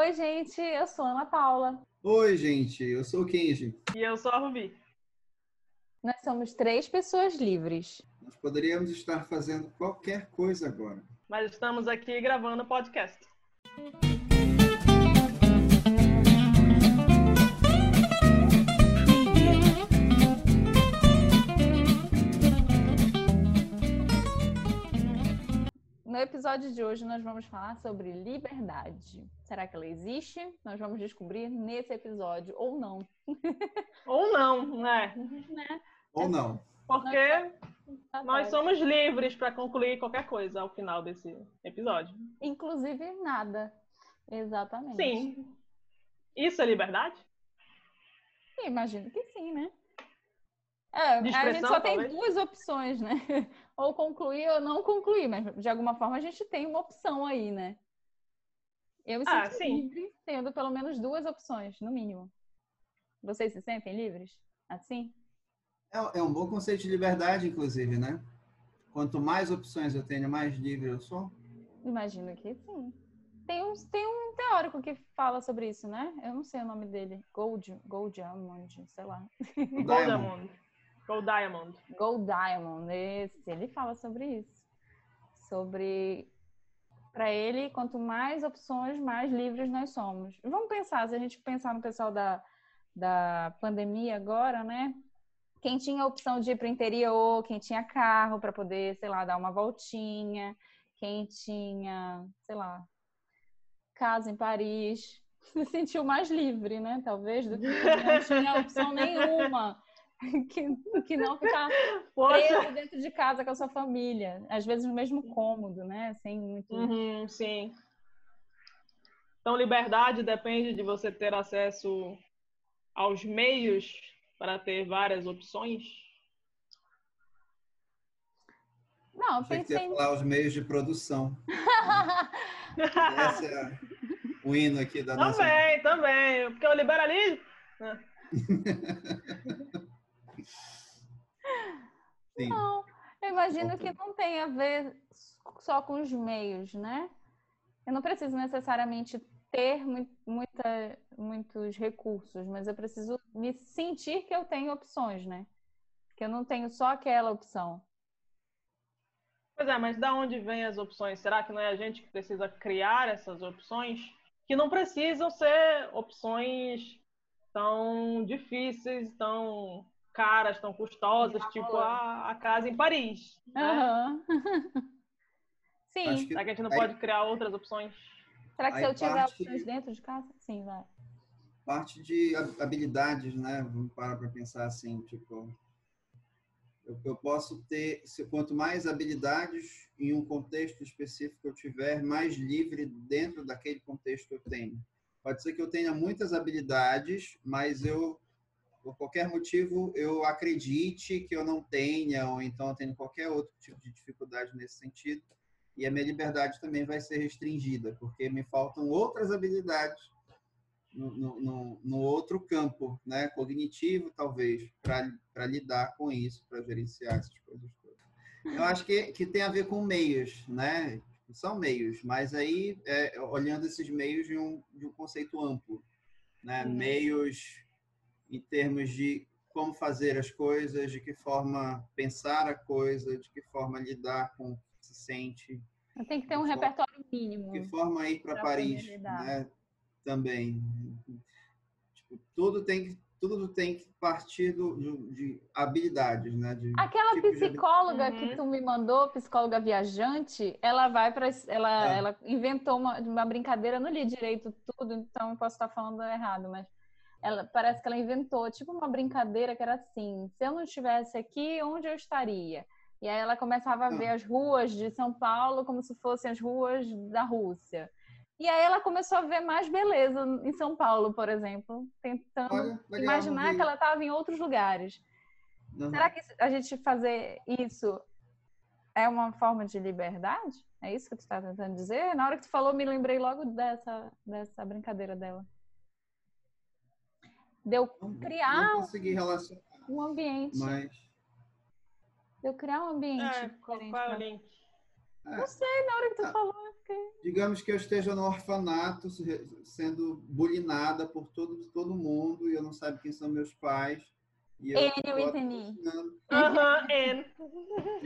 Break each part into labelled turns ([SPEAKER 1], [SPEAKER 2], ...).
[SPEAKER 1] Oi, gente, eu sou Ana Paula.
[SPEAKER 2] Oi, gente, eu sou o Kenji.
[SPEAKER 3] E eu sou a Rubi.
[SPEAKER 1] Nós somos três pessoas livres.
[SPEAKER 2] Nós poderíamos estar fazendo qualquer coisa agora.
[SPEAKER 3] Mas estamos aqui gravando podcast.
[SPEAKER 1] No episódio de hoje, nós vamos falar sobre liberdade. Será que ela existe? Nós vamos descobrir nesse episódio, ou não.
[SPEAKER 3] Ou não, né?
[SPEAKER 1] né?
[SPEAKER 2] Ou não.
[SPEAKER 3] Porque nós somos livres para concluir qualquer coisa ao final desse episódio.
[SPEAKER 1] Inclusive nada. Exatamente.
[SPEAKER 3] Sim. Isso é liberdade?
[SPEAKER 1] Imagino que sim, né? É, a gente só tem
[SPEAKER 3] talvez?
[SPEAKER 1] duas opções, né? Ou concluir ou não concluir, mas de alguma forma a gente tem uma opção aí, né? Eu me
[SPEAKER 3] Ah,
[SPEAKER 1] sinto
[SPEAKER 3] sim.
[SPEAKER 1] livre tendo pelo menos duas opções, no mínimo. Vocês se sentem livres? Assim?
[SPEAKER 2] É, é um bom conceito de liberdade, inclusive, né? Quanto mais opções eu tenho, mais livre eu sou.
[SPEAKER 1] Imagino que sim. Tem um, tem um teórico que fala sobre isso, né? Eu não sei o nome dele. Gold, Goldamond, sei lá.
[SPEAKER 2] O
[SPEAKER 3] Gold
[SPEAKER 2] Diamond.
[SPEAKER 3] Diamond. Gold Diamond.
[SPEAKER 1] Gold Diamond, esse, ele fala sobre isso. Sobre para ele, quanto mais opções, mais livres nós somos. Vamos pensar, se a gente pensar no pessoal da, da pandemia agora, né? Quem tinha a opção de ir para o interior, quem tinha carro para poder, sei lá, dar uma voltinha, quem tinha, sei lá, casa em Paris, se sentiu mais livre, né? Talvez, do que não tinha opção nenhuma. Que, que não ficar
[SPEAKER 3] Poxa.
[SPEAKER 1] preso dentro de casa com a sua família. Às vezes no mesmo cômodo, né? Sem muito.
[SPEAKER 3] Uhum, sim. Então, liberdade depende de você ter acesso aos meios para ter várias opções.
[SPEAKER 1] Não, eu
[SPEAKER 2] você
[SPEAKER 1] pensei.
[SPEAKER 2] ia falar os meios de produção. Esse é o hino aqui da nossa.
[SPEAKER 3] Também, também. Porque o liberalismo.
[SPEAKER 2] Sim.
[SPEAKER 1] Não, eu imagino que não tem a ver só com os meios, né? Eu não preciso necessariamente ter mui- muita, muitos recursos, mas eu preciso me sentir que eu tenho opções, né? Que eu não tenho só aquela opção.
[SPEAKER 3] Pois é, mas da onde vêm as opções? Será que não é a gente que precisa criar essas opções? Que não precisam ser opções tão difíceis, tão caras, tão custosas, tipo a, a casa em Paris. Né?
[SPEAKER 1] Sim.
[SPEAKER 2] Que-
[SPEAKER 3] Será que a gente não
[SPEAKER 2] Aí-
[SPEAKER 3] pode criar outras opções?
[SPEAKER 1] Será que se eu tiver
[SPEAKER 2] parte-
[SPEAKER 1] opções dentro de casa? Sim, vai.
[SPEAKER 2] Parte de hab- habilidades, né? Vamos parar para pensar assim, tipo. Eu, eu posso ter, se, quanto mais habilidades em um contexto específico eu tiver, mais livre dentro daquele contexto eu tenho. Pode ser que eu tenha muitas habilidades, mas eu, por qualquer motivo, eu acredite que eu não tenha, ou então eu tenho qualquer outro tipo de dificuldade nesse sentido, e a minha liberdade também vai ser restringida, porque me faltam outras habilidades no, no- no, outro campo, né, cognitivo talvez, para lidar com isso, para gerenciar essas coisas todas. Eu acho que, que tem a ver com meios, né? São meios, mas aí é, olhando esses meios de um, de um conceito amplo, né?
[SPEAKER 3] Uhum.
[SPEAKER 2] Meios em termos de como fazer as coisas, de que forma pensar a coisa, de que forma lidar com o que se sente,
[SPEAKER 1] tenho que ter um
[SPEAKER 2] forma-
[SPEAKER 1] repertório mínimo.
[SPEAKER 2] de que forma ir para Paris, né? Também. Tipo, tudo tem que tudo tem que partir do, do- de habilidades, né? De
[SPEAKER 1] Aquela
[SPEAKER 2] tipos de
[SPEAKER 1] psicóloga
[SPEAKER 3] Uhum.
[SPEAKER 1] que tu me mandou, psicóloga viajante, ela vai para ela,
[SPEAKER 2] É.
[SPEAKER 1] ela inventou uma, uma brincadeira, eu não li direito tudo, então eu posso estar falando errado, mas ela parece que ela inventou tipo uma brincadeira que era assim: se eu não estivesse aqui, onde eu estaria? E aí ela começava a
[SPEAKER 2] Ah.
[SPEAKER 1] ver as ruas de São Paulo como se fossem as ruas da Rússia. E aí ela começou a ver mais beleza em São Paulo, por exemplo, tentando
[SPEAKER 2] Olha, legal,
[SPEAKER 1] imaginar que ela estava em outros lugares.
[SPEAKER 2] Uhum.
[SPEAKER 1] Será que a gente fazer isso é uma forma de liberdade? É isso que tu está tentando dizer? Na hora que tu falou, me lembrei logo dessa, dessa brincadeira dela. Deu
[SPEAKER 2] Não-
[SPEAKER 1] criar
[SPEAKER 2] Não consegui relacionar,
[SPEAKER 1] um ambiente.
[SPEAKER 2] mas
[SPEAKER 1] Deu criar um ambiente
[SPEAKER 3] É, qual,
[SPEAKER 1] diferente.
[SPEAKER 3] qual é o link?
[SPEAKER 1] É. Não sei, na hora que tu ah, falou. Okay.
[SPEAKER 2] Digamos que eu esteja no orfanato, sendo bulinada por todo, todo mundo, e eu não sabe quem são meus pais.
[SPEAKER 1] E eu, eu entendi.
[SPEAKER 3] Uhum,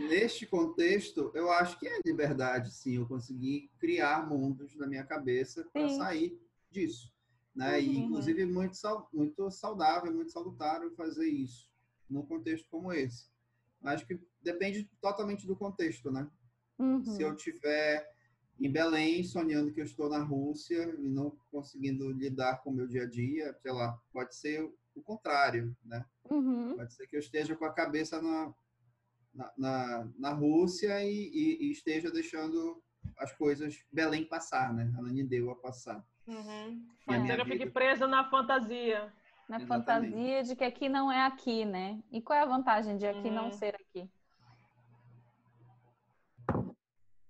[SPEAKER 2] Neste contexto, eu acho que é liberdade, sim. Eu consegui criar mundos na minha cabeça para sair disso. Né? Uhum. E, inclusive, muito, muito saudável, muito salutável fazer isso num contexto como esse. Acho que depende totalmente do contexto, né?
[SPEAKER 1] Uhum.
[SPEAKER 2] Se eu tiver em Belém, sonhando que eu estou na Rússia e não conseguindo lidar com o meu dia a dia, sei lá, pode ser o contrário, né?
[SPEAKER 1] Uhum.
[SPEAKER 2] Pode ser que eu esteja com a cabeça na, na, na, na Rússia e, e, e, esteja deixando as coisas Belém passar, né? A Nanideu a passar.
[SPEAKER 3] Uhum. Pode ser que eu fique presa na fantasia.
[SPEAKER 1] Na Exatamente. fantasia de que aqui não é aqui, né? E qual é a vantagem de aqui uhum. não ser aqui?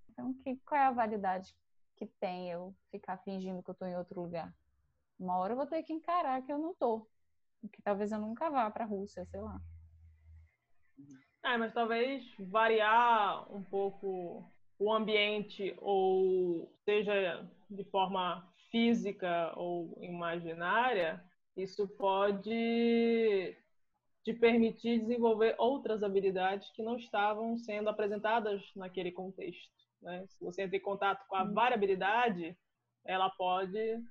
[SPEAKER 1] Então, que, qual é a validade que tem eu ficar fingindo que eu estou em outro lugar? Uma hora eu vou ter que encarar que eu não estou. Que talvez eu nunca vá para a Rússia, sei lá.
[SPEAKER 3] É, mas talvez variar um pouco o ambiente, ou seja de forma física ou imaginária, isso pode te permitir desenvolver outras habilidades que não estavam sendo apresentadas naquele contexto. Né? Se você entra em contato com a uhum. variabilidade, ela pode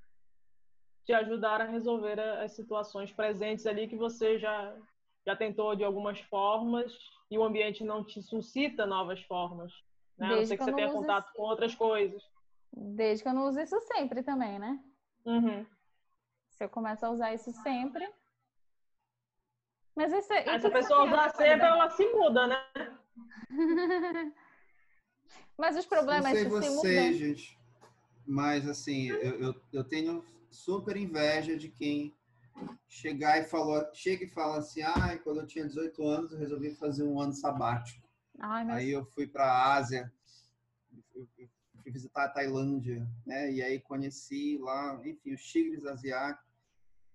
[SPEAKER 3] te ajudar a resolver as situações presentes ali que você já, já tentou de algumas formas e o ambiente não te suscita novas formas. Né? A não ser que, você tenha contato com outras coisas.
[SPEAKER 1] Desde que eu não use isso sempre também, né?
[SPEAKER 3] Uhum.
[SPEAKER 1] Se eu começo a usar isso sempre. Mas esse,
[SPEAKER 3] ah, se a pessoa usar sempre, ela se muda, né?
[SPEAKER 1] Mas os problemas
[SPEAKER 2] não sei você, gente, mas assim, eu, eu, eu, tenho super inveja de quem chegar e falou, chega e fala assim, ah, quando eu tinha 18 anos eu resolvi fazer um ano sabático.
[SPEAKER 1] Ai,
[SPEAKER 2] Aí eu fui para a Ásia, fui visitar a Tailândia, né? E aí conheci lá, enfim, os tigres asiáticos,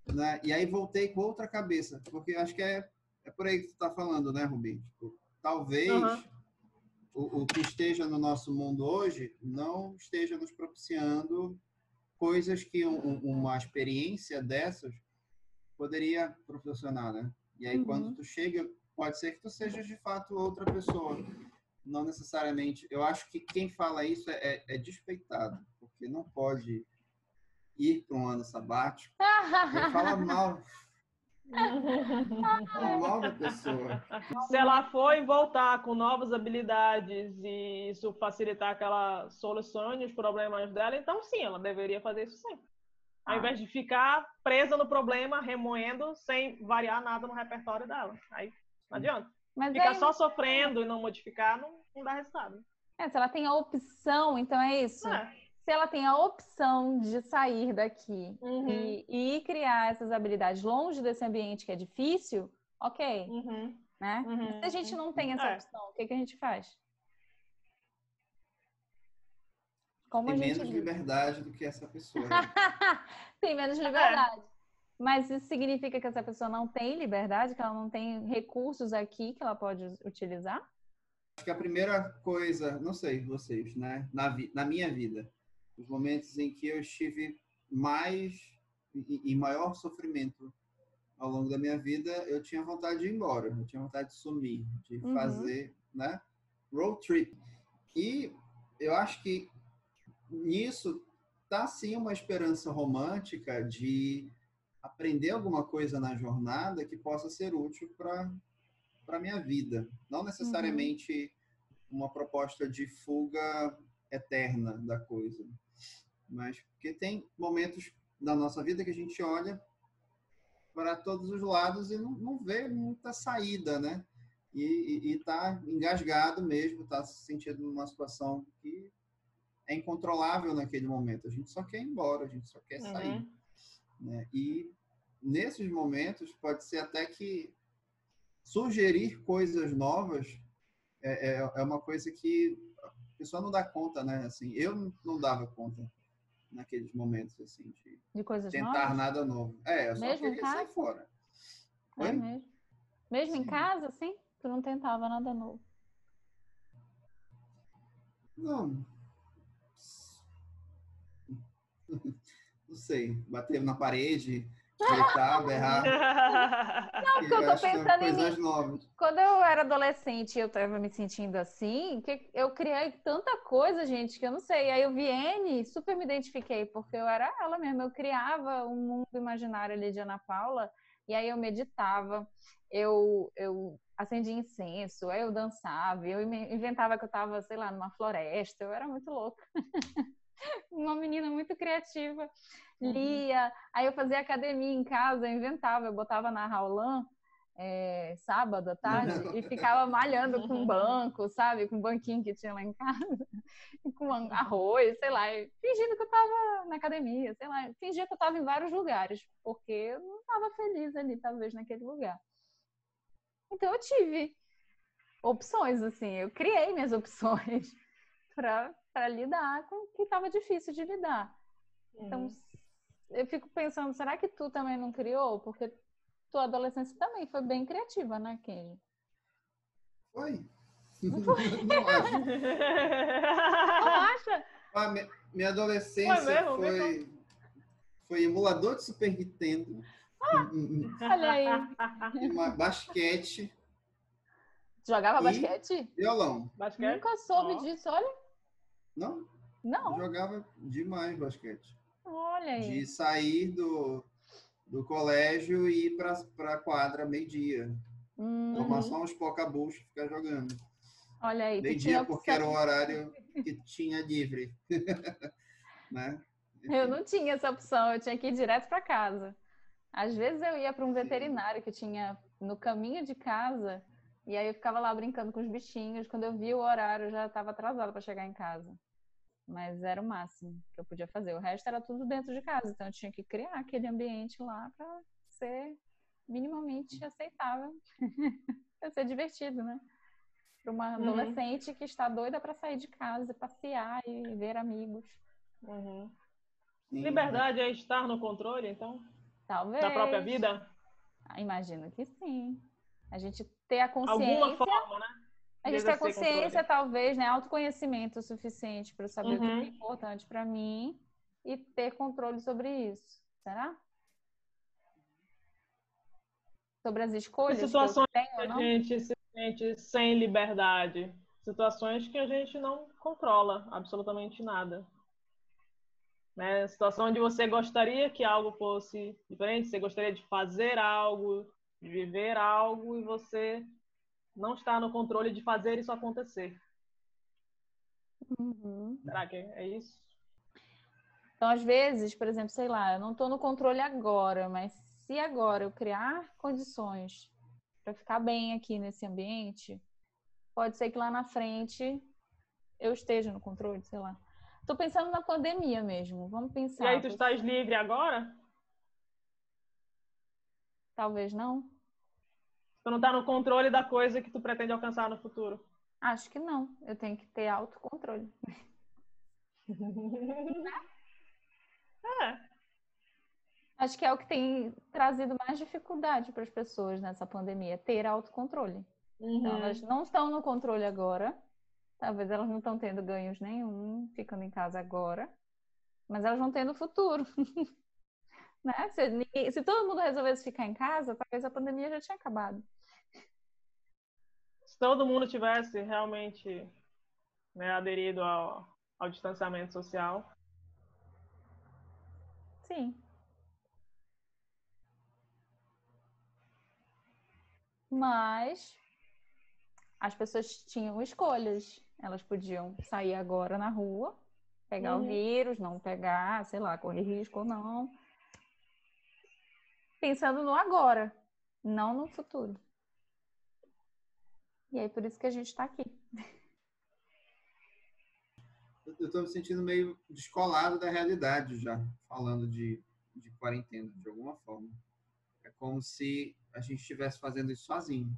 [SPEAKER 2] né? E aí voltei com outra cabeça, porque acho que é, é por aí que tu tá falando, né, Rubim? Tipo, talvez uhum o, o que esteja no nosso mundo hoje não esteja nos propiciando coisas que um, uma experiência dessas poderia proporcionar, né? E aí, uhum. quando tu chega, pode ser que tu sejas de fato outra pessoa. Não necessariamente. Eu acho que quem fala isso é, é, é despeitado, porque não pode ir para um ano sabático. fala mal, uma nova pessoa.
[SPEAKER 3] Se ela for e voltar com novas habilidades e isso facilitar que ela solucione os problemas dela, então sim, ela deveria fazer isso sempre. Ao ah. invés de ficar presa no problema, remoendo, sem variar nada no repertório dela. Aí não adianta. Mas Ficar aí... só sofrendo e não modificar não, não dá resultado.
[SPEAKER 1] É, se ela tem a opção, então é isso. É se ela tem a opção de sair daqui uhum. e, e, criar essas habilidades longe desse ambiente que é difícil, ok.
[SPEAKER 3] Uhum.
[SPEAKER 1] Né? Uhum. Se a gente não tem essa é. opção, o que, que a gente faz?
[SPEAKER 2] Como tem menos liberdade do que essa pessoa. Né?
[SPEAKER 1] tem menos liberdade. Mas isso significa que essa pessoa não tem liberdade, que ela não tem recursos aqui que ela pode utilizar?
[SPEAKER 2] Acho que a primeira coisa, não sei vocês, né? Na, na minha vida, os momentos em que eu estive mais e maior sofrimento ao longo da minha vida, eu tinha vontade de ir embora, eu tinha vontade de sumir, de uhum. fazer, né, road trip. E eu acho que nisso tá sim uma esperança romântica de aprender alguma coisa na jornada que possa ser útil para para minha vida, não necessariamente uhum. uma proposta de fuga eterna da coisa. Mas porque tem momentos da nossa vida que a gente olha para todos os lados e não, não vê muita saída, né? E está engasgado mesmo, está se sentindo numa situação que é incontrolável naquele momento. A gente só quer ir embora, a gente só quer sair. Uhum. Né? E nesses momentos pode ser até que sugerir coisas novas é, é, é uma coisa que a pessoa não dá conta, né? Assim, eu não dava conta naqueles momentos assim de,
[SPEAKER 1] de
[SPEAKER 2] tentar
[SPEAKER 1] novas?
[SPEAKER 2] nada novo. É, eu só
[SPEAKER 1] mesmo
[SPEAKER 2] queria sair fora.
[SPEAKER 1] É mesmo. Mesmo Sim. em casa, assim? Tu não tentava nada novo?
[SPEAKER 2] Não. Não sei. Bater na parede, gritar, berrar.
[SPEAKER 1] Não, porque eu tô pensando em
[SPEAKER 2] novas.
[SPEAKER 1] Quando eu era adolescente e eu tava me sentindo assim, que eu criei tanta coisa, gente, que eu não sei. Aí eu vi N, super me identifiquei, porque eu era ela mesma. Eu criava um mundo imaginário ali de Ana Paula, e aí eu meditava, eu, eu acendia incenso, aí eu dançava, eu inventava que eu tava, sei lá, numa floresta. Eu era muito louca. Uma menina muito criativa.
[SPEAKER 3] Uhum.
[SPEAKER 1] Lia, aí eu fazia academia em casa, eu inventava, eu botava na Raulan é, sábado à tarde e ficava malhando com banco, sabe? Com um banquinho que tinha lá em casa, e com arroz, sei lá, fingindo que eu tava na academia, sei lá, fingia que eu tava em vários lugares, porque eu não tava feliz ali, talvez, naquele lugar. Então eu tive opções, assim, eu criei minhas opções para lidar com o que estava difícil de lidar. Então,
[SPEAKER 3] Uhum.
[SPEAKER 1] eu fico pensando, será que tu também não criou? Porque tua adolescência também foi bem criativa, né, Kenji?
[SPEAKER 2] Foi? Não acho.
[SPEAKER 1] Não acha?
[SPEAKER 2] Ah, mi- minha adolescência
[SPEAKER 3] Foi mesmo?
[SPEAKER 2] foi, foi emulador de Super Nintendo,
[SPEAKER 1] Ah!
[SPEAKER 2] um- um-
[SPEAKER 1] Olha aí.
[SPEAKER 2] uma- basquete,
[SPEAKER 1] Jogava basquete?
[SPEAKER 2] violão.
[SPEAKER 3] Basquete?
[SPEAKER 1] Nunca soube
[SPEAKER 3] Ó.
[SPEAKER 1] disso, olha.
[SPEAKER 2] Não,
[SPEAKER 1] Não,
[SPEAKER 2] jogava demais basquete.
[SPEAKER 1] olha aí.
[SPEAKER 2] De sair do, do colégio e ir para a quadra meio-dia.
[SPEAKER 1] Hum,
[SPEAKER 2] Tomar só uns pocabuchos e ficar jogando.
[SPEAKER 1] olha aí.
[SPEAKER 2] Meio-dia porque era o horário que tinha livre. né?
[SPEAKER 1] Eu não tinha essa opção, eu tinha que ir direto para casa. Às vezes eu ia para um veterinário que tinha no caminho de casa, e aí eu ficava lá brincando com os bichinhos. Quando eu vi o horário, eu já estava atrasada para chegar em casa. Mas era o máximo que eu podia fazer. O resto era tudo dentro de casa, então eu tinha que criar aquele ambiente lá para ser minimamente aceitável, para ser divertido, né? Para uma
[SPEAKER 3] Uhum.
[SPEAKER 1] adolescente que está doida para sair de casa, passear e ver amigos.
[SPEAKER 3] Uhum. Liberdade é estar no controle, então,
[SPEAKER 1] Talvez.
[SPEAKER 3] da própria vida?
[SPEAKER 1] Ah, Imagino que sim. A gente ter a
[SPEAKER 3] Alguma
[SPEAKER 1] consciência,
[SPEAKER 3] forma, né?
[SPEAKER 1] A gente ter consciência, talvez, né, autoconhecimento suficiente para saber o que
[SPEAKER 3] Uhum.
[SPEAKER 1] é importante para mim e ter controle sobre isso. Será? Sobre as escolhas que eu
[SPEAKER 3] situações
[SPEAKER 1] tenho
[SPEAKER 3] que a gente se sente sem liberdade. Situações que a gente não controla absolutamente nada. Né? Situação onde você gostaria que algo fosse diferente, você gostaria de fazer algo, de viver algo, e você não está no controle de fazer isso acontecer.
[SPEAKER 1] Uhum.
[SPEAKER 3] Será que é isso?
[SPEAKER 1] Então, às vezes, por exemplo, sei lá, eu não estou no controle agora, mas se agora eu criar condições para ficar bem aqui nesse ambiente, pode ser que lá na frente eu esteja no controle, sei lá. Tô pensando na pandemia mesmo. Vamos pensar.
[SPEAKER 3] E aí, tu estás livre agora?
[SPEAKER 1] Talvez não.
[SPEAKER 3] Tu não está no controle da coisa que tu pretende alcançar no futuro?
[SPEAKER 1] Acho que não. Eu tenho que ter autocontrole.
[SPEAKER 3] É.
[SPEAKER 1] Acho que é o que tem trazido mais dificuldade para as pessoas nessa pandemia, ter autocontrole. Então,
[SPEAKER 3] Uhum.
[SPEAKER 1] elas não estão no controle agora. Talvez elas não estão tendo ganhos nenhum ficando em casa agora. Mas elas vão ter no futuro. né? se, ninguém- se todo mundo resolvesse ficar em casa, talvez a pandemia já tinha acabado.
[SPEAKER 3] Se todo mundo tivesse realmente né, aderido ao, ao distanciamento social,
[SPEAKER 1] Sim. Mas as pessoas tinham escolhas. Elas podiam sair agora na rua, pegar o
[SPEAKER 3] Uhum.
[SPEAKER 1] vírus, não pegar, sei lá, correr risco ou não. Pensando no agora, não no futuro. E aí, por isso que a gente está aqui.
[SPEAKER 2] Eu estou me sentindo meio descolado da realidade já, falando de, de quarentena, de alguma forma. É como se a gente estivesse fazendo isso sozinho.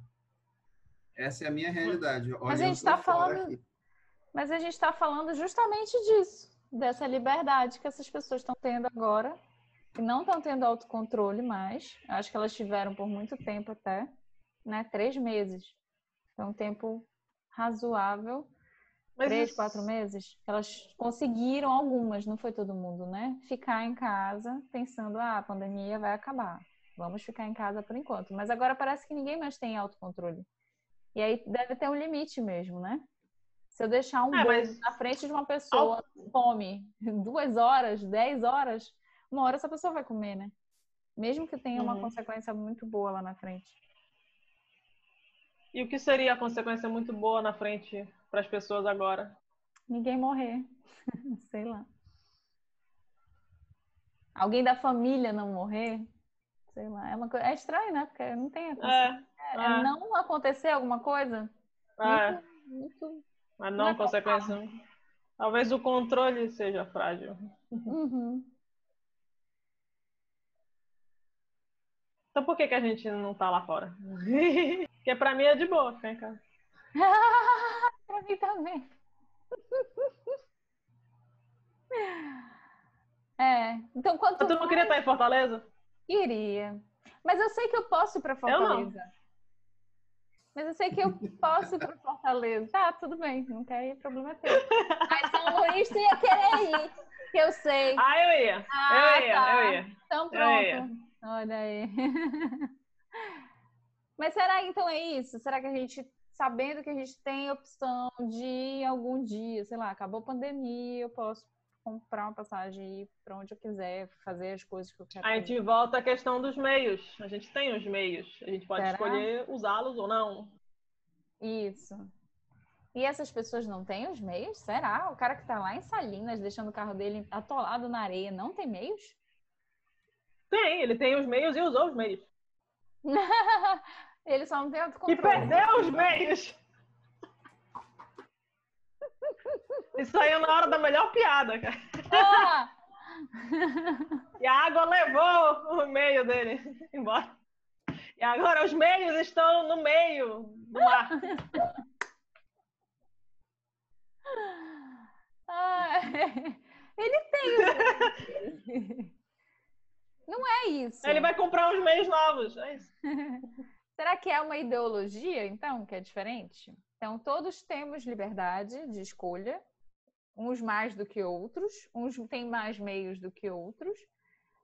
[SPEAKER 2] Essa é a minha realidade.
[SPEAKER 1] Mas a gente tá
[SPEAKER 2] fora
[SPEAKER 1] falando-
[SPEAKER 2] aqui.
[SPEAKER 1] Mas a gente está falando justamente disso, dessa liberdade que essas pessoas estão tendo agora, que não estão tendo autocontrole mais. Acho que elas tiveram por muito tempo até, né? Três meses. Foi um tempo razoável Mas três, isso... quatro meses, elas conseguiram algumas, não foi todo mundo, né? Ficar em casa pensando, ah, a pandemia vai acabar. Vamos ficar em casa por enquanto. Mas agora parece que ninguém mais tem autocontrole. E aí deve ter um limite mesmo, né? Se eu deixar um é, mas... na frente de uma pessoa, fome, duas horas, dez horas, uma hora essa pessoa vai comer, né? Mesmo que tenha uma uhum. consequência muito boa lá na frente.
[SPEAKER 3] E o que seria a consequência muito boa na frente para as pessoas agora?
[SPEAKER 1] Ninguém morrer. Sei lá. Alguém da família não morrer? Sei lá. É, uma coisa... é estranho, né? Porque não tem a é, é, é. Não acontecer alguma coisa?
[SPEAKER 3] É. Muito, muito... Mas não, não é consequência. Talvez o controle seja frágil. Uhum. Então por que, que a gente não tá lá fora? Porque pra mim é de boa ficar em casa.
[SPEAKER 1] pra mim também. é, então quanto
[SPEAKER 3] Mas tu não mais... queria estar em Fortaleza?
[SPEAKER 1] Queria. Mas eu sei que eu posso ir pra Fortaleza. Eu Mas eu sei que eu posso ir pra Fortaleza. Tá, tudo bem. Não quer ir, problema é teu. Mas São Luís tu ia querer ir. Que eu sei.
[SPEAKER 3] Ah, eu ia. Ah, eu ia,
[SPEAKER 1] tá.
[SPEAKER 3] eu ia.
[SPEAKER 1] Então pronto. Olha aí. Mas será então é isso? Será que a gente, sabendo que a gente tem opção de algum dia, sei lá, acabou a pandemia, eu posso comprar uma passagem e ir para onde eu quiser, fazer as coisas que eu quero.
[SPEAKER 3] A gente volta à questão dos meios. A gente tem os meios. A gente pode Será? escolher usá-los ou não.
[SPEAKER 1] Isso. E essas pessoas não têm os meios? Será? O cara que está lá em Salinas, deixando o carro dele atolado na areia, não tem meios?
[SPEAKER 3] Tem, ele tem os meios e usou os meios.
[SPEAKER 1] ele só não tem autocontrole.
[SPEAKER 3] E perdeu os meios. E saiu na hora da melhor piada, cara. Ah! e a água levou o meio dele embora. E agora os meios estão no meio do mar.
[SPEAKER 1] Ah, ele tem. Não é isso.
[SPEAKER 3] Ele vai comprar uns meios novos. É isso.
[SPEAKER 1] Será que é uma ideologia, então, que é diferente? Então, todos temos liberdade de escolha, uns mais do que outros, uns têm mais meios do que outros,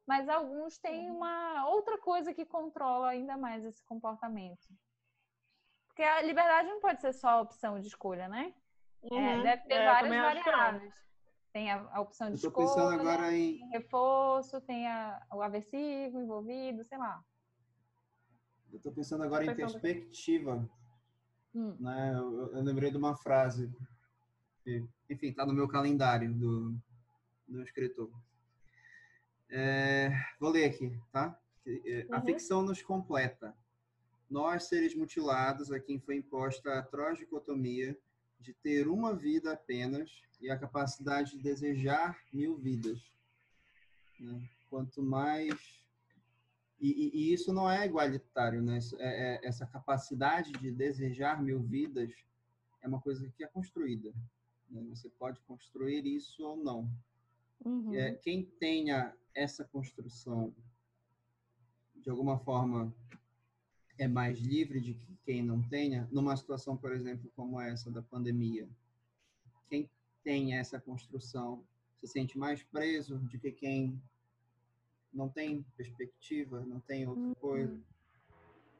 [SPEAKER 1] mas alguns têm uma outra coisa que controla ainda mais esse comportamento. Porque a liberdade não pode ser só a opção de escolha, né? É, uhum. É, deve ter é, várias variáveis. Tem a, a opção de escolha, pensando agora em reforço, tem a, o aversivo envolvido, sei lá.
[SPEAKER 2] Eu estou pensando agora em perspectiva. Hum. Né? Eu, eu, lembrei de uma frase que, enfim, está no meu calendário do, do escritor. É, vou ler aqui, tá? É, a uhum. ficção nos completa. Nós, seres mutilados, a quem foi imposta a atroz dicotomia de ter uma vida apenas e a capacidade de desejar mil vidas. Né? Quanto mais. E, e, e, isso não é igualitário, né? É, é, essa capacidade de desejar mil vidas é uma coisa que é construída. Né? Você pode construir isso ou não. Uhum. É, quem tenha essa construção, de alguma forma, é mais livre de que quem não tenha, numa situação, por exemplo, como essa da pandemia. Quem tem essa construção se sente mais preso do que quem não tem perspectiva, não tem outra uhum. coisa.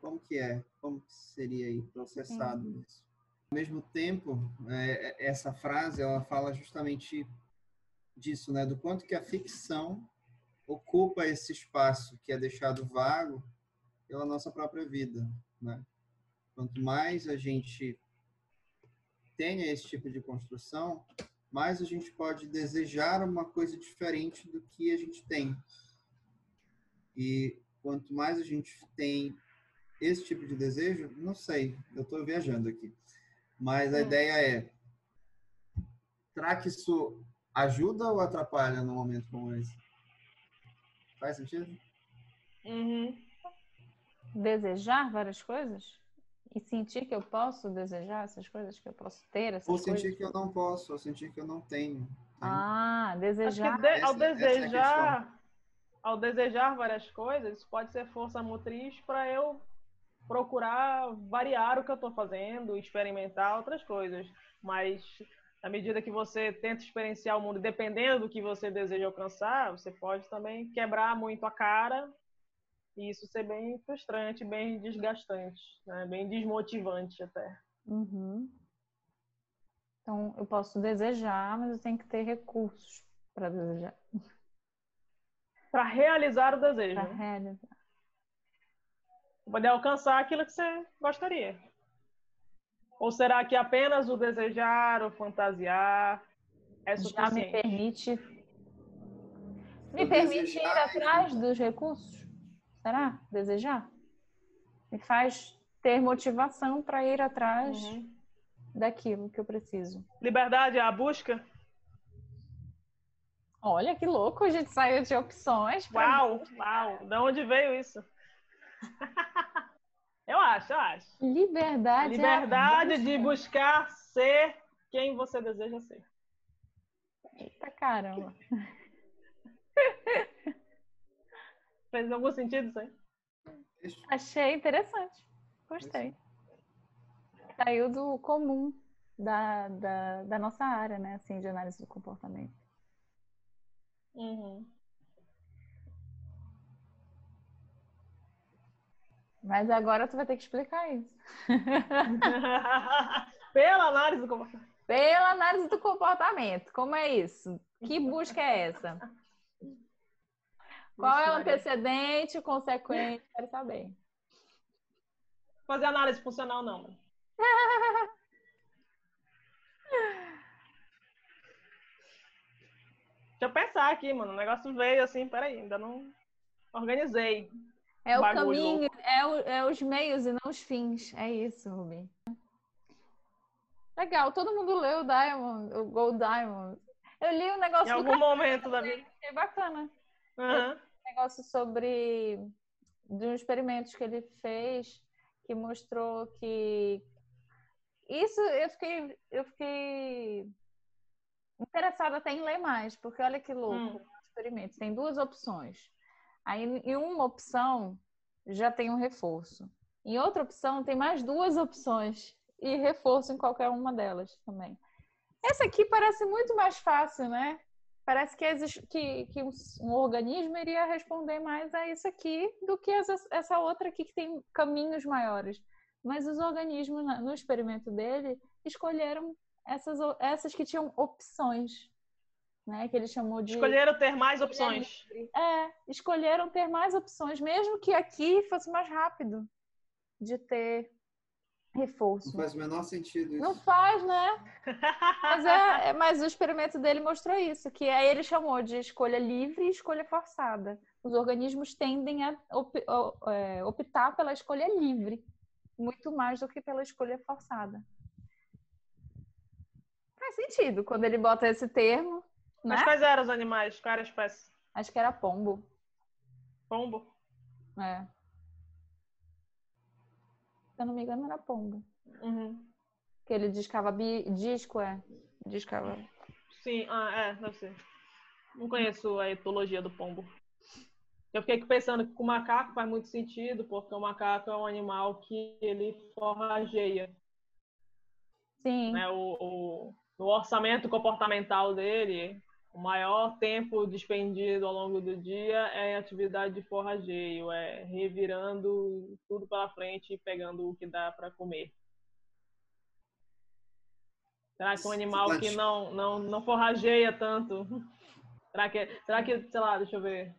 [SPEAKER 2] Como que é? Como que seria aí processado uhum. isso? Ao mesmo tempo, é, essa frase ela fala justamente disso, né? Do quanto que a ficção ocupa esse espaço que é deixado vago pela nossa própria vida, né? Quanto mais a gente tenha esse tipo de construção, mais a gente pode desejar uma coisa diferente do que a gente tem. E quanto mais a gente tem esse tipo de desejo, não sei, eu estou viajando aqui, mas a é. ideia é: será que isso ajuda ou atrapalha num momento como esse? Faz sentido?
[SPEAKER 3] Uhum.
[SPEAKER 1] Desejar várias coisas? E sentir que eu posso desejar essas coisas, que eu posso ter essas
[SPEAKER 2] ou
[SPEAKER 1] coisas.
[SPEAKER 2] Ou sentir que eu não posso, ou sentir que eu não tenho.
[SPEAKER 1] Ah, desejar.
[SPEAKER 3] De, ao é desejar, é ao desejar várias coisas, pode ser força motriz para eu procurar variar o que eu estou fazendo, experimentar outras coisas. Mas à medida que você tenta experienciar o mundo, dependendo do que você deseja alcançar, você pode também quebrar muito a cara e isso ser bem frustrante, bem desgastante, né? bem desmotivante até.
[SPEAKER 1] Uhum. Então, eu posso desejar, mas eu tenho que ter recursos para desejar.
[SPEAKER 3] Para realizar o desejo.
[SPEAKER 1] Para realizar.
[SPEAKER 3] Poder alcançar aquilo que você gostaria. Ou será que apenas o desejar ou fantasiar é suficiente?
[SPEAKER 1] Já me permite me permite ir atrás dos recursos? Será? Desejar? Me faz ter motivação para ir atrás uhum. daquilo que eu preciso.
[SPEAKER 3] Liberdade é a busca?
[SPEAKER 1] Olha que louco, a gente saiu de opções.
[SPEAKER 3] Uau, uau, de onde veio isso? Eu acho, eu acho.
[SPEAKER 1] Liberdade.
[SPEAKER 3] Liberdade é de buscar ser quem você deseja ser.
[SPEAKER 1] Eita caramba.
[SPEAKER 3] Fez algum sentido isso aí?
[SPEAKER 1] Achei interessante. Gostei. Saiu do comum da, da, da nossa área, né? Assim, de análise do comportamento.
[SPEAKER 3] Uhum.
[SPEAKER 1] Mas agora tu vai ter que explicar isso.
[SPEAKER 3] Pela análise do comportamento.
[SPEAKER 1] Pela análise do comportamento. Como é isso? Que busca é essa? Qual é o antecedente, o consequente? Quero saber.
[SPEAKER 3] Fazer análise funcional, não. Deixa eu pensar aqui, mano. O negócio veio assim, peraí, ainda não organizei.
[SPEAKER 1] É o caminho, é, o, é, os meios e não os fins. É isso, Rubi. Legal, todo mundo leu o Diamond, o Gold Diamond. Eu li um negócio.
[SPEAKER 3] Em algum momento da vida.
[SPEAKER 1] É bacana.
[SPEAKER 3] Uhum.
[SPEAKER 1] Negócio sobre de um experimento que ele fez que mostrou que isso eu fiquei eu fiquei interessada até em ler mais, porque olha que louco, hum. experimento. Tem duas opções. Aí, em uma opção, já tem um reforço. Em outra opção, tem mais duas opções e reforço em qualquer uma delas também. Essa aqui parece muito mais fácil, né? Parece que, que, que um, organismo iria responder mais a isso aqui do que essa, essa outra aqui que tem caminhos maiores. Mas os organismos, no experimento dele, escolheram essas, essas que tinham opções né? Que ele chamou de.
[SPEAKER 3] Escolheram ter mais opções.
[SPEAKER 1] É, escolheram ter mais opções, mesmo que aqui fosse mais rápido de ter reforço.
[SPEAKER 2] Não faz o menor sentido isso.
[SPEAKER 1] Não faz, né? mas, é, é, mas o experimento dele mostrou isso, que aí ele chamou de escolha livre e escolha forçada. Os organismos tendem a op, é, optar pela escolha livre, muito mais do que pela escolha forçada. Faz sentido quando ele bota esse termo,
[SPEAKER 3] mas né? quais eram os animais? Qual era a espécie?
[SPEAKER 1] Acho que era pombo.
[SPEAKER 3] Pombo?
[SPEAKER 1] É. Se eu não me engano, era pombo.
[SPEAKER 3] Uhum.
[SPEAKER 1] Que ele discava bi... disco, é. Discava.
[SPEAKER 3] Sim, ah, é, deve ser. Não conheço a etologia do pombo. Eu fiquei pensando que com o macaco faz muito sentido, porque o macaco é um animal que ele forrageia.
[SPEAKER 1] Sim.
[SPEAKER 3] Né? O, o, o orçamento comportamental dele, o maior tempo despendido ao longo do dia é em atividade de forrageio, é revirando tudo para frente e pegando o que dá para comer. Será que um animal que não, não, não forrageia tanto? Será que, será que, sei lá, deixa eu ver.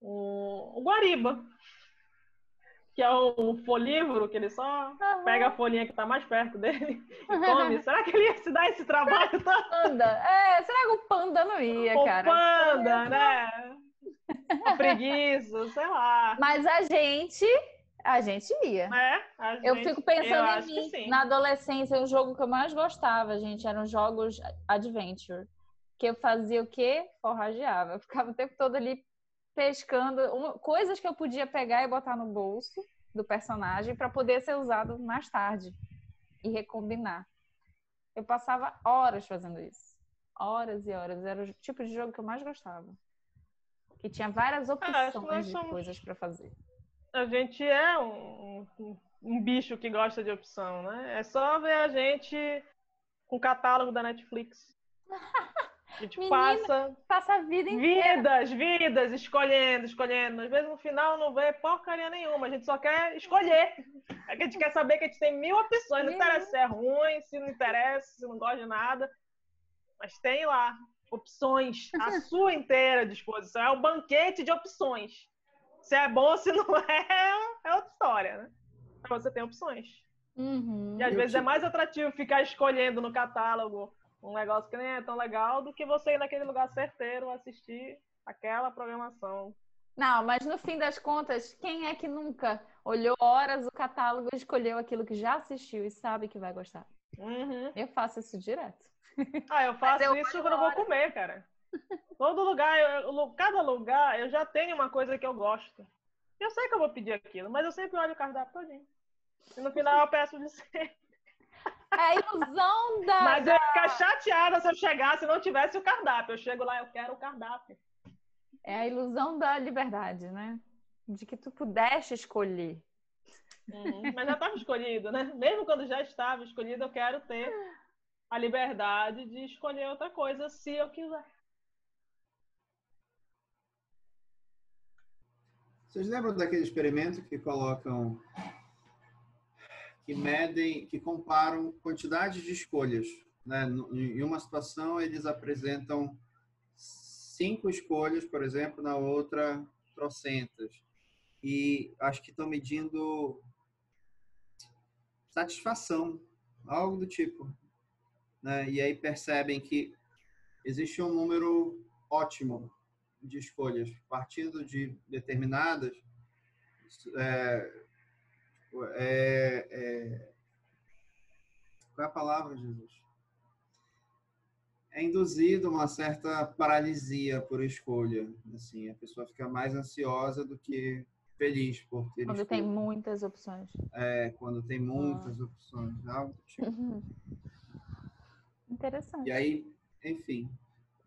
[SPEAKER 3] Um, um guariba que é o folívoro, que ele só uhum. pega a folhinha que está mais perto dele e come. Será que ele ia se dar esse trabalho todo?
[SPEAKER 1] Panda. É, será que o panda não ia,
[SPEAKER 3] o
[SPEAKER 1] cara?
[SPEAKER 3] O panda, né? A preguiça, sei lá.
[SPEAKER 1] Mas a gente, a gente ia.
[SPEAKER 3] É, a gente,
[SPEAKER 1] eu fico pensando eu em mim. Na adolescência, o jogo que eu mais gostava, gente, eram jogos adventure. Que eu fazia o quê? Forrageava. Eu ficava o tempo todo ali pescando uma, coisas que eu podia pegar e botar no bolso do personagem para poder ser usado mais tarde e recombinar. Eu passava horas fazendo isso. Horas e horas. Era o tipo de jogo que eu mais gostava. Que tinha várias opções de coisas para fazer.
[SPEAKER 3] A gente é um, um, um, bicho que gosta de opção, né? É só ver a gente com o catálogo da Netflix. A gente
[SPEAKER 1] Menina,
[SPEAKER 3] passa
[SPEAKER 1] Passa a vida inteira.
[SPEAKER 3] vidas, vidas, escolhendo, escolhendo. Às vezes no final não vê porcaria nenhuma, a gente só quer escolher. A gente quer saber que a gente tem mil opções, não interessa se é ruim, se não interessa, se não gosta de nada. Mas tem lá opções, à sua inteira disposição. É o banquete de opções. Se é bom ou se não é, é outra história, né? Mas você tem opções.
[SPEAKER 1] Uhum.
[SPEAKER 3] E às
[SPEAKER 2] Eu
[SPEAKER 3] vezes é
[SPEAKER 2] tipo-
[SPEAKER 3] mais atrativo ficar escolhendo no catálogo um negócio que nem é tão legal do que você ir naquele lugar certeiro assistir aquela programação.
[SPEAKER 1] Não, mas no fim das contas, quem é que nunca olhou horas o catálogo e escolheu aquilo que já assistiu e sabe que vai gostar?
[SPEAKER 3] Uhum.
[SPEAKER 1] Eu faço isso direto.
[SPEAKER 3] Ah, eu faço
[SPEAKER 1] eu
[SPEAKER 3] isso quando eu vou comer, cara. Todo lugar, eu- eu- cada lugar, eu já tenho uma coisa que eu gosto. Eu sei que eu vou pedir aquilo, mas eu sempre olho o cardápio todinho. E no final eu peço de ser.
[SPEAKER 1] É a ilusão da.
[SPEAKER 3] Mas eu ia ficar chateada se eu chegasse e não tivesse o cardápio. Eu chego lá, eu quero o cardápio.
[SPEAKER 1] É a ilusão da liberdade, né? De que tu pudeste escolher.
[SPEAKER 3] Uhum, Mas já estava escolhido, né? Mesmo quando já estava escolhido, eu quero ter a liberdade de escolher outra coisa se eu quiser.
[SPEAKER 2] Vocês lembram daquele experimento que colocam, que medem, que comparam quantidades de escolhas? Né? Em uma situação, eles apresentam cinco escolhas, por exemplo, na outra, trocentas. E acho que estão medindo satisfação, algo do tipo. Né? E aí percebem que existe um número ótimo de escolhas, partindo de determinadas, é, é, é, qual é a palavra, Jesus? É induzido uma certa paralisia por escolha, assim, a pessoa fica mais ansiosa do que feliz por ter
[SPEAKER 1] Quando tem
[SPEAKER 2] escolha.
[SPEAKER 1] muitas opções.
[SPEAKER 2] É, quando tem muitas opções, algo do tipo.
[SPEAKER 1] Uhum. Interessante.
[SPEAKER 2] E aí, enfim,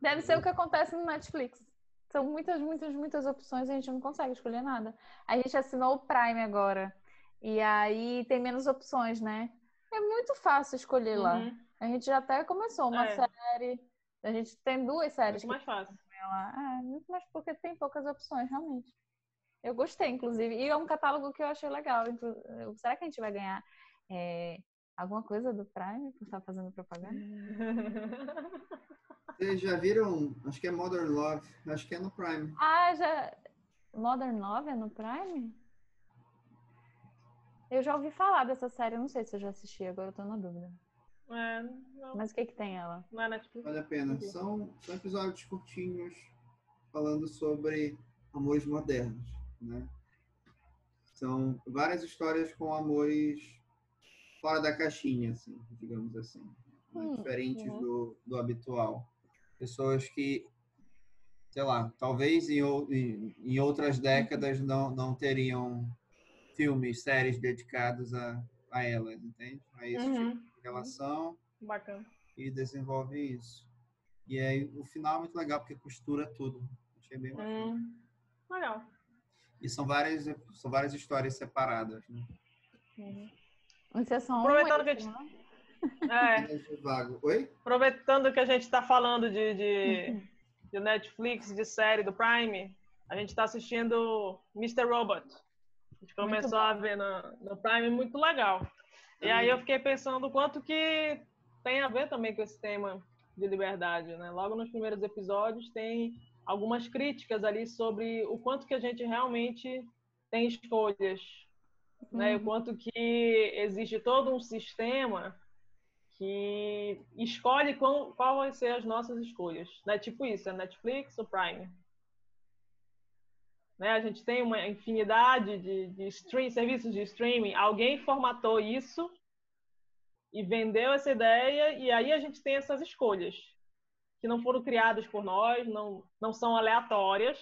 [SPEAKER 1] Deve ser o que acontece no Netflix. São muitas, muitas, muitas opções e a gente não consegue escolher nada. A gente assinou o Prime agora. E aí tem menos opções, né? É muito fácil escolher lá.
[SPEAKER 3] Uhum,
[SPEAKER 1] A gente já até começou uma
[SPEAKER 3] É.
[SPEAKER 1] série. A gente tem duas séries
[SPEAKER 3] Muito mais fácil.
[SPEAKER 1] lá. É, muito mais porque tem poucas opções, realmente. Eu gostei, inclusive. E é um catálogo que eu achei legal. Será que a gente vai ganhar é, alguma coisa do Prime por estar fazendo propaganda?
[SPEAKER 2] vocês já viram, acho que é Modern Love, acho que é no Prime.
[SPEAKER 1] Ah, já. Modern Love é no Prime? Eu já ouvi falar dessa série, eu não sei se eu já assisti, agora eu tô na dúvida.
[SPEAKER 3] É, não,
[SPEAKER 1] Mas o que que tem ela?
[SPEAKER 3] não é Netflix.
[SPEAKER 2] Vale a pena. São, são episódios curtinhos falando sobre amores modernos, né? São várias histórias com amores fora da caixinha, assim, digamos assim.
[SPEAKER 1] Hum,
[SPEAKER 2] Diferentes
[SPEAKER 3] uhum.
[SPEAKER 2] do, do habitual. Pessoas que, sei lá, talvez em, em, em outras décadas não, não teriam filmes, séries dedicados a, a elas, entende? A esse tipo
[SPEAKER 3] Uhum,
[SPEAKER 2] de relação
[SPEAKER 3] bacana.
[SPEAKER 2] e desenvolve isso. E aí o final é muito legal porque costura tudo. Achei bem bacana.
[SPEAKER 3] Hum, legal.
[SPEAKER 2] E são várias, são várias histórias separadas, né?
[SPEAKER 3] Uhum.
[SPEAKER 1] É só um
[SPEAKER 3] Aproveitando que a gente-
[SPEAKER 1] né?
[SPEAKER 3] É.
[SPEAKER 2] Oi?
[SPEAKER 3] aproveitando que a gente está falando de, de, de Netflix, de série do Prime, a gente está assistindo Mr. Robot. A gente começou a ver no, no Prime, muito legal. E aí eu fiquei pensando o quanto que tem a ver também com esse tema de liberdade, né? Logo nos primeiros episódios tem algumas críticas ali sobre o quanto que a gente realmente tem escolhas, né? O
[SPEAKER 1] Uhum.
[SPEAKER 3] quanto que existe todo um sistema que escolhe qual, qual vai ser as nossas escolhas. Né? Tipo isso, é Netflix ou Prime. Né? A gente tem uma infinidade de, de stream, serviços de streaming. Alguém formatou isso e vendeu essa ideia, e aí a gente tem essas escolhas que não foram criadas por nós, não, não são aleatórias.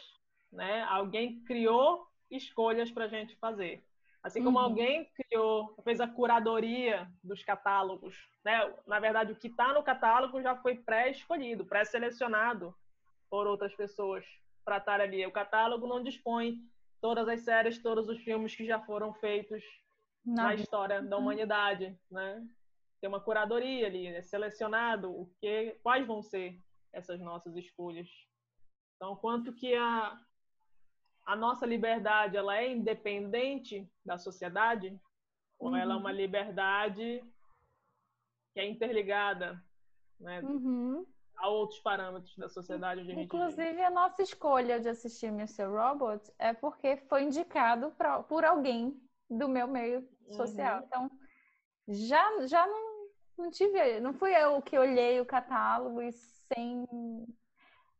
[SPEAKER 3] Né? Alguém criou escolhas para a gente fazer. Assim como
[SPEAKER 1] Uhum.
[SPEAKER 3] alguém criou, fez a curadoria dos catálogos, né? Na verdade, o que está no catálogo já foi pré-escolhido, pré-selecionado por outras pessoas para estar ali. O catálogo não dispõe todas as séries, todos os filmes que já foram feitos na
[SPEAKER 1] Na-
[SPEAKER 3] história da humanidade, né? ter uma curadoria ali, né? selecionado o que, quais vão ser essas nossas escolhas. Então, quanto que a, a nossa liberdade ela é independente da sociedade, ou ela é uma uhum. liberdade que é interligada né,
[SPEAKER 1] uhum.
[SPEAKER 3] A outros parâmetros da sociedade onde a gente
[SPEAKER 1] Inclusive,
[SPEAKER 3] vive.
[SPEAKER 1] a nossa escolha de assistir Mr. Robot é porque foi indicado pra, por alguém do meu meio social. Uhum. Então, já, já não, não tive, não fui eu que olhei o catálogo e sem,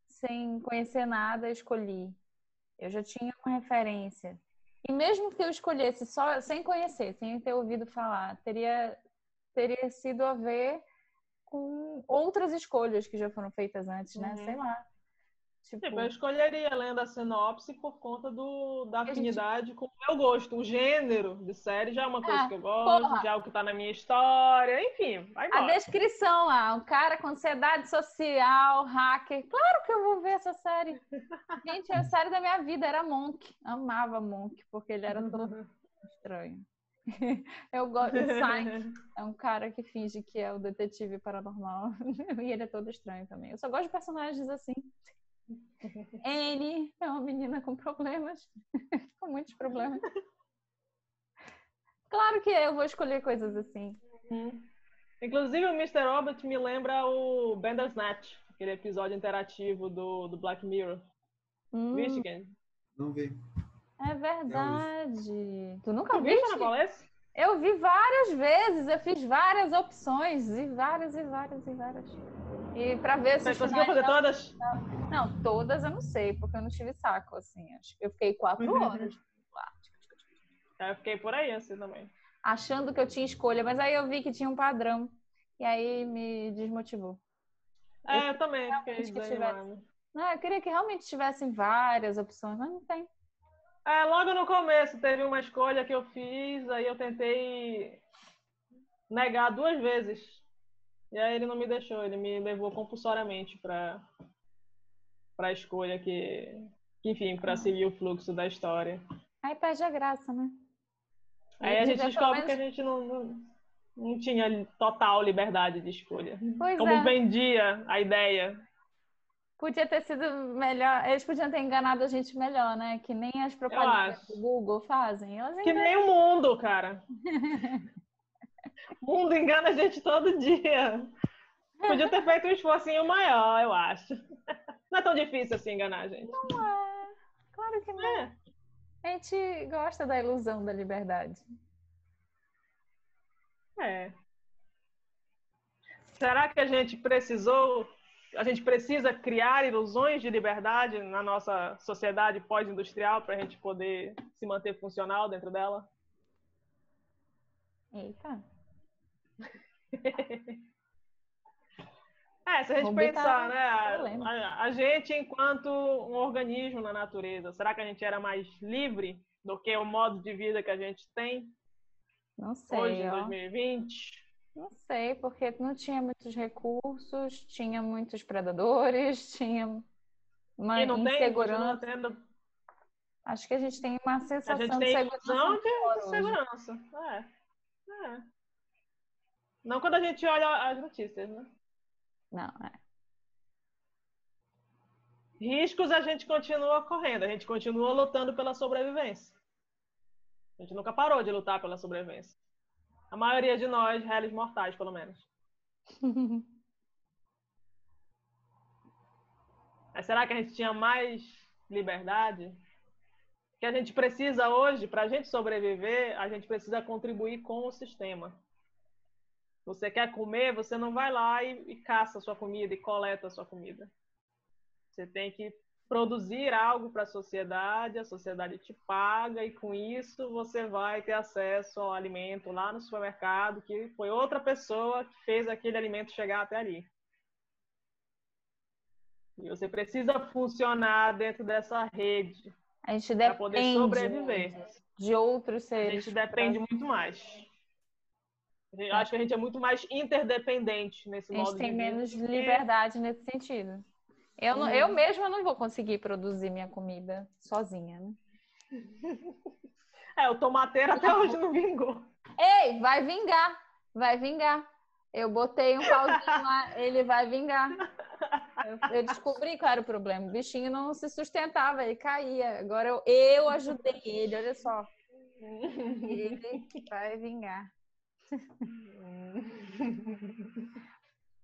[SPEAKER 1] sem conhecer nada escolhi. Eu já tinha uma referência. E mesmo que eu escolhesse só sem conhecer, sem ter ouvido falar, teria teria sido a ver com outras escolhas que já foram feitas antes, né? Uhum. Sei lá.
[SPEAKER 3] Tipo... tipo... eu escolheria lendo a sinopse por conta do, da afinidade gente... com o meu gosto. O gênero de série já é uma coisa ah, que eu gosto, porra. já é o que tá na minha história, enfim, vai embora.
[SPEAKER 1] A descrição lá, um cara com ansiedade social, hacker. Claro que eu vou ver essa série. gente, é a série da minha vida, era Monk. Amava Monk, porque ele era todo estranho. Eu gosto. Sainz é um cara que finge que é o detetive paranormal. e ele é todo estranho também. Eu só gosto de personagens assim. Anne é uma menina com problemas. com muitos problemas. Claro que eu vou escolher coisas assim.
[SPEAKER 3] Uhum. Inclusive, o Mr. Robert me lembra o Bandersnatch, aquele episódio interativo do, do Black Mirror. Hum. Michigan.
[SPEAKER 2] Não vi.
[SPEAKER 1] É verdade. Tu nunca
[SPEAKER 3] tu
[SPEAKER 1] viu? Eu vi várias vezes, eu fiz várias opções, e várias, e várias, e várias. E para ver se.
[SPEAKER 3] Você conseguiu fazer não... todas?
[SPEAKER 1] Não, todas eu não sei, porque eu não tive saco, assim. Eu fiquei quatro uhum. horas lá.
[SPEAKER 3] Eu fiquei por aí, assim também.
[SPEAKER 1] Achando que eu tinha escolha, mas aí eu vi que tinha um padrão. E aí me desmotivou.
[SPEAKER 3] É, eu, eu também fiquei desanimada.
[SPEAKER 1] Não, eu queria que realmente tivessem várias opções, mas não tem.
[SPEAKER 3] É, logo no começo teve uma escolha que eu fiz, aí eu tentei negar duas vezes. E aí ele não me deixou, ele me levou compulsoriamente para para a escolha que, enfim, para seguir o fluxo da história.
[SPEAKER 1] Aí perde a graça, né?
[SPEAKER 3] Aí a gente descobre que a gente não, não, não tinha total liberdade de escolha.
[SPEAKER 1] Pois
[SPEAKER 3] Como
[SPEAKER 1] é.
[SPEAKER 3] vendia a ideia
[SPEAKER 1] Podia ter sido melhor, eles podiam ter enganado a gente melhor, né? Que nem as propagandas do Google fazem. Elas
[SPEAKER 3] que nem o mundo, cara. o mundo engana a gente todo dia. Podia ter feito um esforcinho maior, eu acho. Não é tão difícil assim enganar a gente.
[SPEAKER 1] Não é. Claro que não. É. A gente gosta da ilusão da liberdade.
[SPEAKER 3] É. Será que a gente precisou a gente precisa criar ilusões de liberdade na nossa sociedade pós-industrial para a gente poder se manter funcional dentro dela?
[SPEAKER 1] Eita.
[SPEAKER 3] é, se a gente pensar, né? A, a, a, gente, enquanto um organismo na natureza, será que a gente era mais livre do que o modo de vida que a gente tem?
[SPEAKER 1] Não sei.
[SPEAKER 3] Hoje, em 2020?
[SPEAKER 1] Não sei, porque não tinha muitos recursos, tinha muitos predadores, tinha uma insegurança. Tem, tendo... Acho que a gente tem uma sensação a gente tem
[SPEAKER 3] de segurança. De segurança. É. é. Não quando a gente olha as notícias, né?
[SPEAKER 1] Não, é.
[SPEAKER 3] Riscos a gente continua correndo, a gente continua lutando pela sobrevivência. A gente nunca parou de lutar pela sobrevivência. A maioria de nós, réis mortais, pelo menos. Mas será que a gente tinha mais liberdade? Que a gente precisa hoje, para a gente sobreviver, a gente precisa contribuir com o sistema. Você quer comer, você não vai lá e, e caça a sua comida e coleta a sua comida. Você tem que produzir algo para a sociedade, a sociedade te paga e com isso você vai ter acesso ao alimento lá no supermercado, que foi outra pessoa que fez aquele alimento chegar até ali. E você precisa funcionar dentro dessa rede para poder sobreviver.
[SPEAKER 1] De outros seres.
[SPEAKER 3] A gente depende muito mais. Eu acho que a gente é muito mais interdependente nesse modo de
[SPEAKER 1] vida. A gente tem menos liberdade nesse sentido. Eu, não, eu uhum. mesma não vou conseguir produzir minha comida sozinha, né?
[SPEAKER 3] É, o tomateiro até hoje não vingou.
[SPEAKER 1] Ei, vai vingar, vai vingar. Eu botei um pauzinho lá, ele vai vingar. Eu, eu, descobri qual era o problema. O bichinho não se sustentava, ele caía. Agora eu, eu ajudei ele, olha só. Ele vai vingar.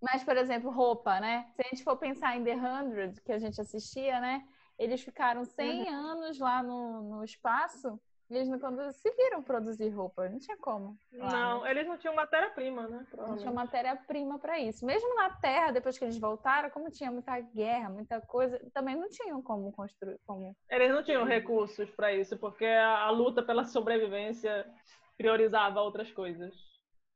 [SPEAKER 1] Mas, por exemplo, roupa, né? Se a gente for pensar em The Hundred, que a gente assistia, né? Eles ficaram 100 uhum. anos lá no, no espaço eles não conseguiram produzir roupa, não tinha como.
[SPEAKER 3] Lá, não, né? eles não tinham matéria-prima, né?
[SPEAKER 1] Não tinham matéria-prima para isso. Mesmo na Terra, depois que eles voltaram, como tinha muita guerra, muita coisa, também não tinham como construir. Como...
[SPEAKER 3] Eles não tinham recursos para isso, porque a, a luta pela sobrevivência priorizava outras coisas.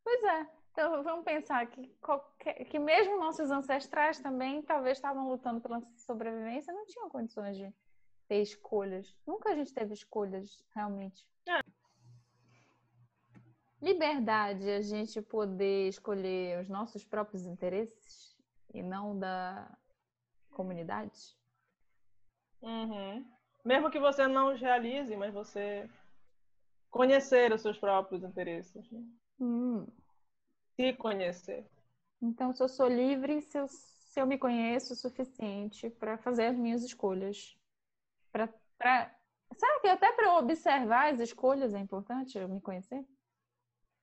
[SPEAKER 1] Pois é. Então vamos pensar que, qualquer, que mesmo nossos ancestrais também talvez estavam lutando pela sobrevivência, não tinham condições de ter escolhas. Nunca a gente teve escolhas, realmente. É. Liberdade, a gente poder escolher os nossos próprios interesses e não da comunidade.
[SPEAKER 3] Uhum. Mesmo que você não os realize, mas você conhecer os seus próprios interesses. Né?
[SPEAKER 1] Hum.
[SPEAKER 3] Se conhecer.
[SPEAKER 1] Então, se eu sou livre, se eu, se eu me conheço o suficiente para fazer as minhas escolhas. Pra, pra... Será que até para observar as escolhas é importante eu me conhecer?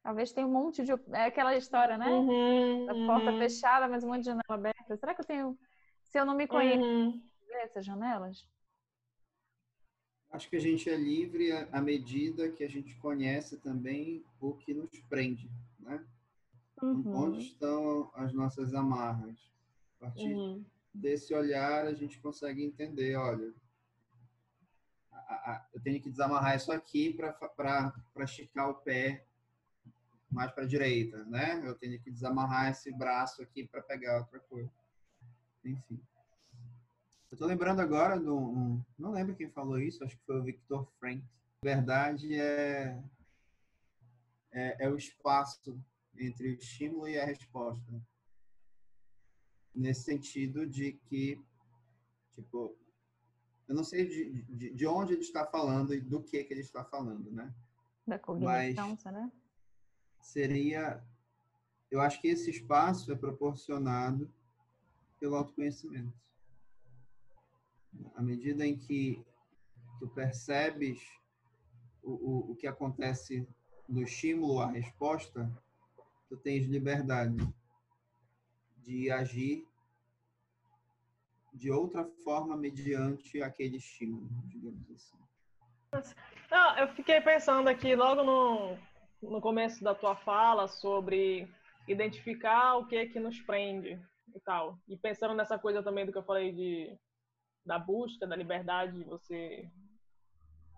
[SPEAKER 1] Talvez tenha um monte de. É aquela história, né?
[SPEAKER 3] Uhum,
[SPEAKER 1] a porta uhum. fechada, mas um monte de janela aberta. Será que eu tenho. Se eu não me conheço, uhum. ver essas janelas?
[SPEAKER 2] Acho que a gente é livre à medida que a gente conhece também o que nos prende?
[SPEAKER 1] Uhum.
[SPEAKER 2] Onde estão as nossas amarras? A partir uhum. desse olhar, a gente consegue entender, olha, eu tenho que desamarrar isso aqui para esticar o pé mais para a direita, né? Eu tenho que desamarrar esse braço aqui para pegar outra coisa. Enfim. Eu estou lembrando agora do. Um, não lembro quem falou isso, acho que foi o Victor Frank. Verdade é, é, é o espaço entre o estímulo e a resposta. Nesse sentido de que, tipo, eu não sei de, de, de, onde ele está falando e do que, que ele está falando, né?
[SPEAKER 1] Da cognição, será?
[SPEAKER 2] Seria, eu acho que esse espaço é proporcionado pelo autoconhecimento. À medida em que tu percebes o, o, o que acontece no estímulo à resposta, tu tens liberdade de agir de outra forma mediante aquele estímulo, digamos assim.
[SPEAKER 3] Eu fiquei pensando aqui logo no, no começo da tua fala sobre identificar o que é que nos prende e tal. E pensando nessa coisa também do que eu falei de da busca, da liberdade de você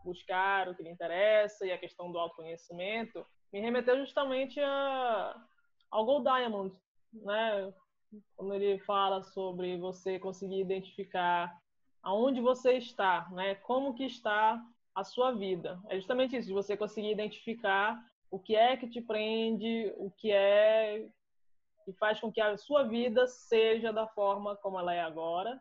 [SPEAKER 3] buscar o que lhe interessa e a questão do autoconhecimento, me remeteu justamente a, ao Gold Diamond, né? quando ele fala sobre você conseguir identificar aonde você está, né? Como que está a sua vida. É justamente isso, você conseguir identificar o que é que te prende, o que é que faz com que a sua vida seja da forma como ela é agora.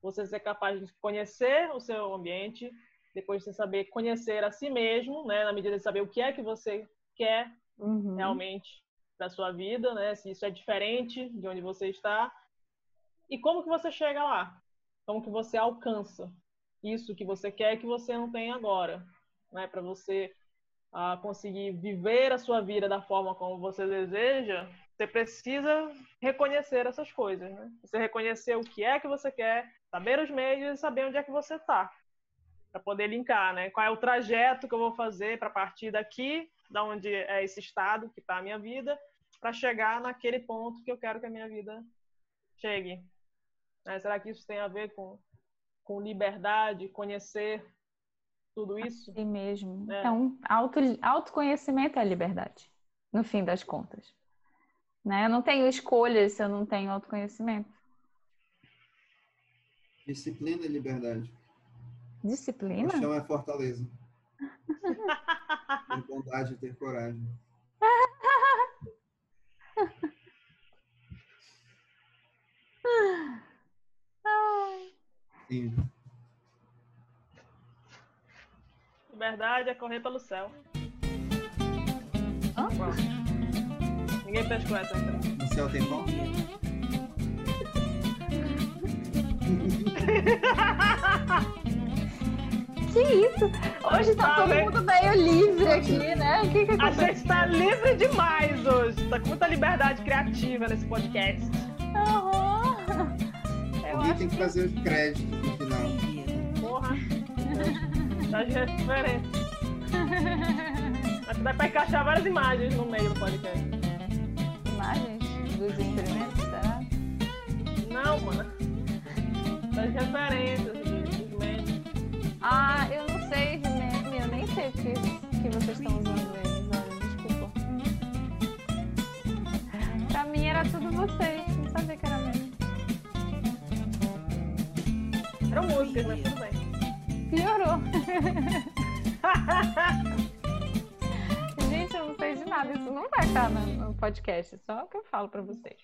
[SPEAKER 3] Você ser capaz de conhecer o seu ambiente, depois de saber conhecer a si mesmo, né, na medida de saber o que é que você quer
[SPEAKER 1] uhum.
[SPEAKER 3] realmente da sua vida, né? Se isso é diferente de onde você está e como que você chega lá, como que você alcança isso que você quer que você não tem agora, né? Para você uh, conseguir viver a sua vida da forma como você deseja, você precisa reconhecer essas coisas, né? Você reconhecer o que é que você quer, saber os meios e saber onde é que você está, para poder linkar, né? Qual é o trajeto que eu vou fazer para partir daqui, da onde é esse estado que está a minha vida, para chegar naquele ponto que eu quero que a minha vida chegue. Né? Será que isso tem a ver com, com liberdade, conhecer tudo isso?
[SPEAKER 1] Assim mesmo. É. Então, auto, autoconhecimento é liberdade, no fim das contas. Né? Eu não tenho escolhas se eu não tenho autoconhecimento.
[SPEAKER 2] Disciplina e liberdade.
[SPEAKER 1] Disciplina? O
[SPEAKER 2] chão é fortaleza. ter bondade e ter coragem. Sim.
[SPEAKER 3] Liberdade é correr pelo céu.
[SPEAKER 1] Hã?
[SPEAKER 3] Ninguém pescou essa então.
[SPEAKER 2] No céu tem pão?
[SPEAKER 1] Que isso? Hoje tá todo
[SPEAKER 3] Tá
[SPEAKER 1] mundo meio livre aqui, né? Que que
[SPEAKER 3] A gente tá livre demais hoje. Tá com muita liberdade criativa nesse podcast.
[SPEAKER 1] Aham. Eu
[SPEAKER 2] Alguém
[SPEAKER 1] acho
[SPEAKER 2] tem que
[SPEAKER 1] que
[SPEAKER 2] fazer os créditos no final.
[SPEAKER 3] Porra. Das referências. Mas dá pra encaixar várias imagens no meio do podcast.
[SPEAKER 1] imagens dos experimentos, será?
[SPEAKER 3] Não, mano. Das referências,
[SPEAKER 1] vocês, não sabia que era meme.
[SPEAKER 3] Eram músicas, mas tudo bem.
[SPEAKER 1] Piorou. Gente, eu não sei de nada, isso não vai estar no podcast, só o que eu falo pra vocês.